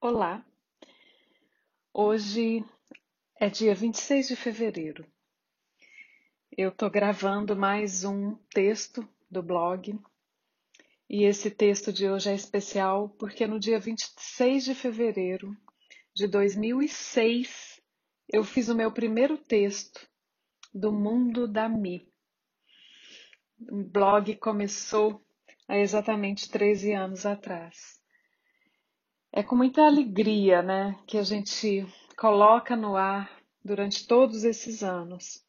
Olá, hoje é dia 26 de fevereiro. Eu estou gravando mais um texto do blog e esse texto de hoje é especial porque no dia 26 de fevereiro de 2006 eu fiz o meu primeiro texto do Mundo da Mi. O blog começou há exatamente 13 anos atrás. É com muita alegria, né, que a gente coloca no ar durante todos esses anos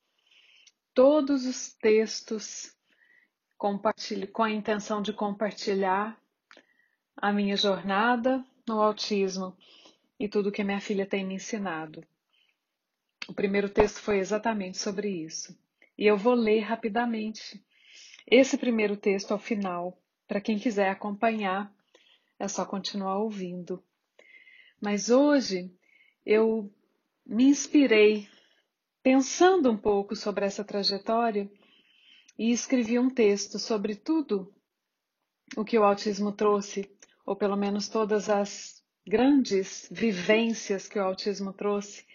todos os textos com a intenção de compartilhar a minha jornada no autismo e tudo que minha filha tem me ensinado. O primeiro texto foi exatamente sobre isso. E eu vou ler rapidamente esse primeiro texto ao final, para quem quiser acompanhar é só continuar ouvindo. Mas hoje eu me inspirei pensando um pouco sobre essa trajetória e escrevi um texto sobre tudo o que o autismo trouxe, ou pelo menos todas as grandes vivências que o autismo trouxe,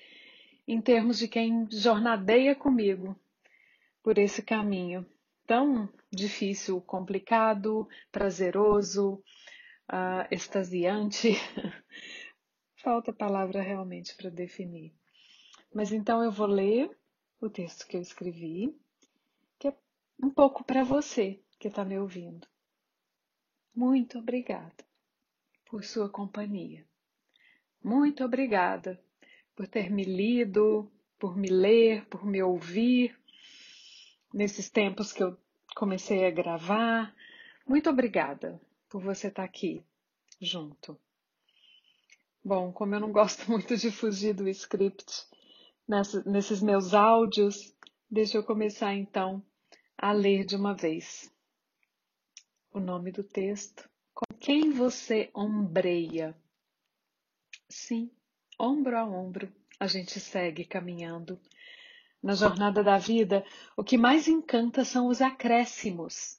em termos de quem jornadeia comigo por esse caminho tão difícil, complicado, prazeroso, uh, extasiante. Falta palavra realmente para definir. Mas então eu vou ler o texto que eu escrevi, que é um pouco para você que está me ouvindo. Muito obrigada por sua companhia. Muito obrigada por ter me lido, por me ler, por me ouvir nesses tempos que eu comecei a gravar. Muito obrigada por você estar tá aqui junto. Bom, como eu não gosto muito de fugir do script nessa, nesses meus áudios, deixa eu começar então a ler de uma vez. O nome do texto: Com quem você ombreia? Sim, ombro a ombro, a gente segue caminhando. Na jornada da vida, o que mais encanta são os acréscimos,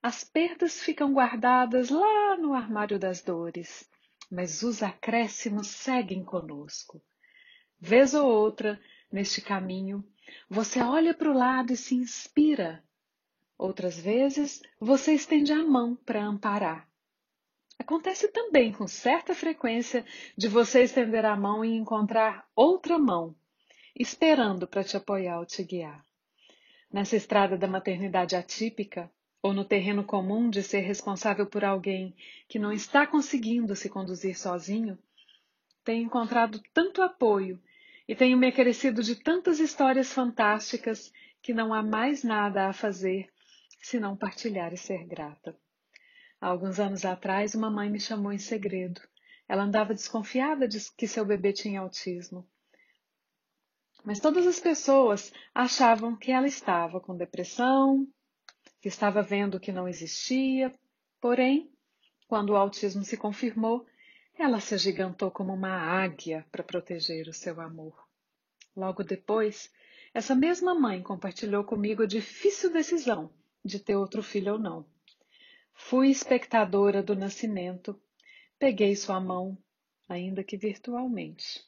as perdas ficam guardadas lá no armário das dores, mas os acréscimos seguem conosco. Vez ou outra, neste caminho, você olha para o lado e se inspira. Outras vezes, você estende a mão para amparar. Acontece também com certa frequência de você estender a mão e encontrar outra mão, esperando para te apoiar ou te guiar. Nessa estrada da maternidade atípica, ou no terreno comum de ser responsável por alguém que não está conseguindo se conduzir sozinho, tenho encontrado tanto apoio e tenho me acrescido de tantas histórias fantásticas que não há mais nada a fazer senão partilhar e ser grata. Há alguns anos atrás, uma mãe me chamou em segredo. Ela andava desconfiada de que seu bebê tinha autismo. Mas todas as pessoas achavam que ela estava com depressão, que estava vendo que não existia, porém, quando o autismo se confirmou, ela se agigantou como uma águia para proteger o seu amor. Logo depois, essa mesma mãe compartilhou comigo a difícil decisão de ter outro filho ou não. Fui espectadora do nascimento, peguei sua mão, ainda que virtualmente,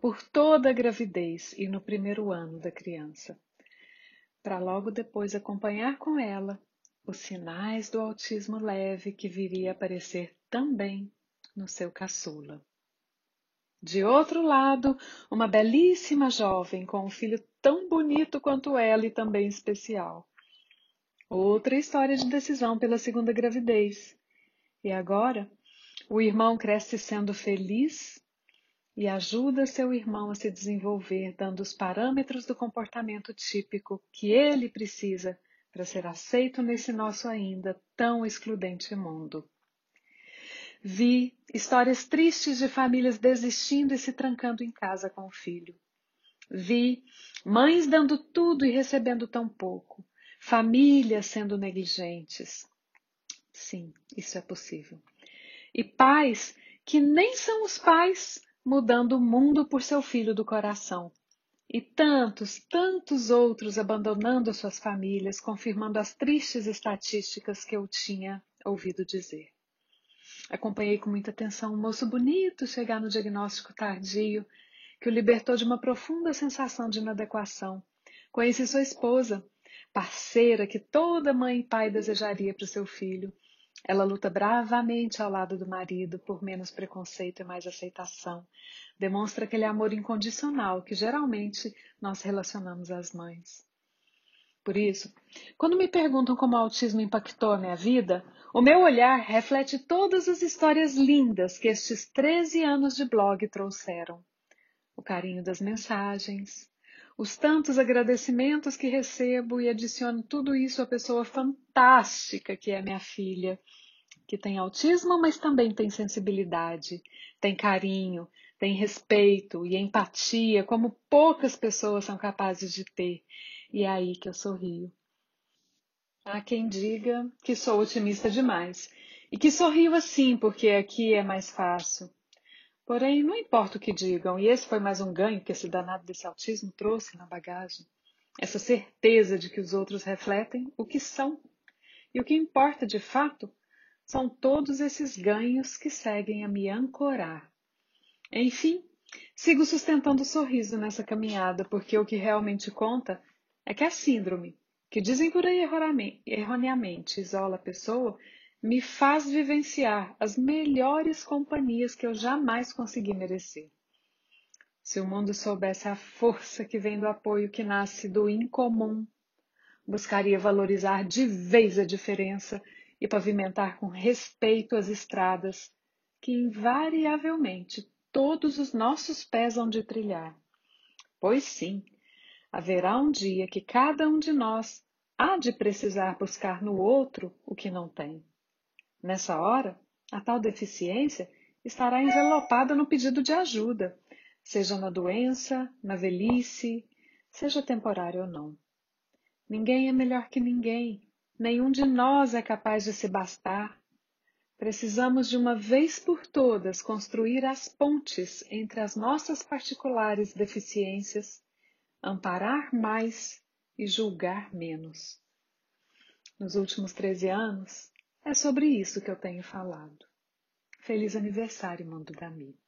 por toda a gravidez e no primeiro ano da criança para logo depois acompanhar com ela os sinais do autismo leve que viria a aparecer também no seu caçula. De outro lado, uma belíssima jovem com um filho tão bonito quanto ela e também especial. Outra história de decisão pela segunda gravidez. E agora, o irmão cresce sendo feliz e ajuda seu irmão a se desenvolver, dando os parâmetros do comportamento típico que ele precisa para ser aceito nesse nosso ainda tão excludente mundo. Vi histórias tristes de famílias desistindo e se trancando em casa com o filho. Vi mães dando tudo e recebendo tão pouco, famílias sendo negligentes. Sim, isso é possível. E pais que nem são os pais mudando o mundo por seu filho do coração. E tantos, tantos outros abandonando suas famílias, confirmando as tristes estatísticas que eu tinha ouvido dizer. Acompanhei com muita atenção um moço bonito chegar no diagnóstico tardio, que o libertou de uma profunda sensação de inadequação. Conheci sua esposa, parceira que toda mãe e pai desejaria para o seu filho. Ela luta bravamente ao lado do marido por menos preconceito e mais aceitação. Demonstra aquele amor incondicional que geralmente nós relacionamos às mães. Por isso, quando me perguntam como o autismo impactou a minha vida, o meu olhar reflete todas as histórias lindas que estes 13 anos de blog trouxeram. O carinho das mensagens, os tantos agradecimentos que recebo e adiciono tudo isso à pessoa fantástica que é minha filha, que tem autismo, mas também tem sensibilidade, tem carinho, tem respeito e empatia, como poucas pessoas são capazes de ter. E é aí que eu sorrio. Há quem diga que sou otimista demais e que sorrio assim porque aqui é mais fácil. Porém, não importa o que digam, e esse foi mais um ganho que esse danado desse autismo trouxe na bagagem. Essa certeza de que os outros refletem o que são. E o que importa de fato são todos esses ganhos que seguem a me ancorar. Enfim, sigo sustentando o sorriso nessa caminhada, porque o que realmente conta é que a síndrome, que dizem por aí erroneamente isola a pessoa, me faz vivenciar as melhores companhias que eu jamais consegui merecer. Se o mundo soubesse a força que vem do apoio que nasce do incomum, buscaria valorizar de vez a diferença e pavimentar com respeito as estradas que invariavelmente todos os nossos pés hão de trilhar. Pois sim, haverá um dia que cada um de nós há de precisar buscar no outro o que não tem. Nessa hora, a tal deficiência estará envelopada no pedido de ajuda, seja na doença, na velhice, seja temporário ou não. Ninguém é melhor que ninguém, nenhum de nós é capaz de se bastar. Precisamos de uma vez por todas construir as pontes entre as nossas particulares deficiências, amparar mais e julgar menos. Nos últimos 13 anos, é sobre isso que eu tenho falado. Feliz aniversário, mundo da Mi.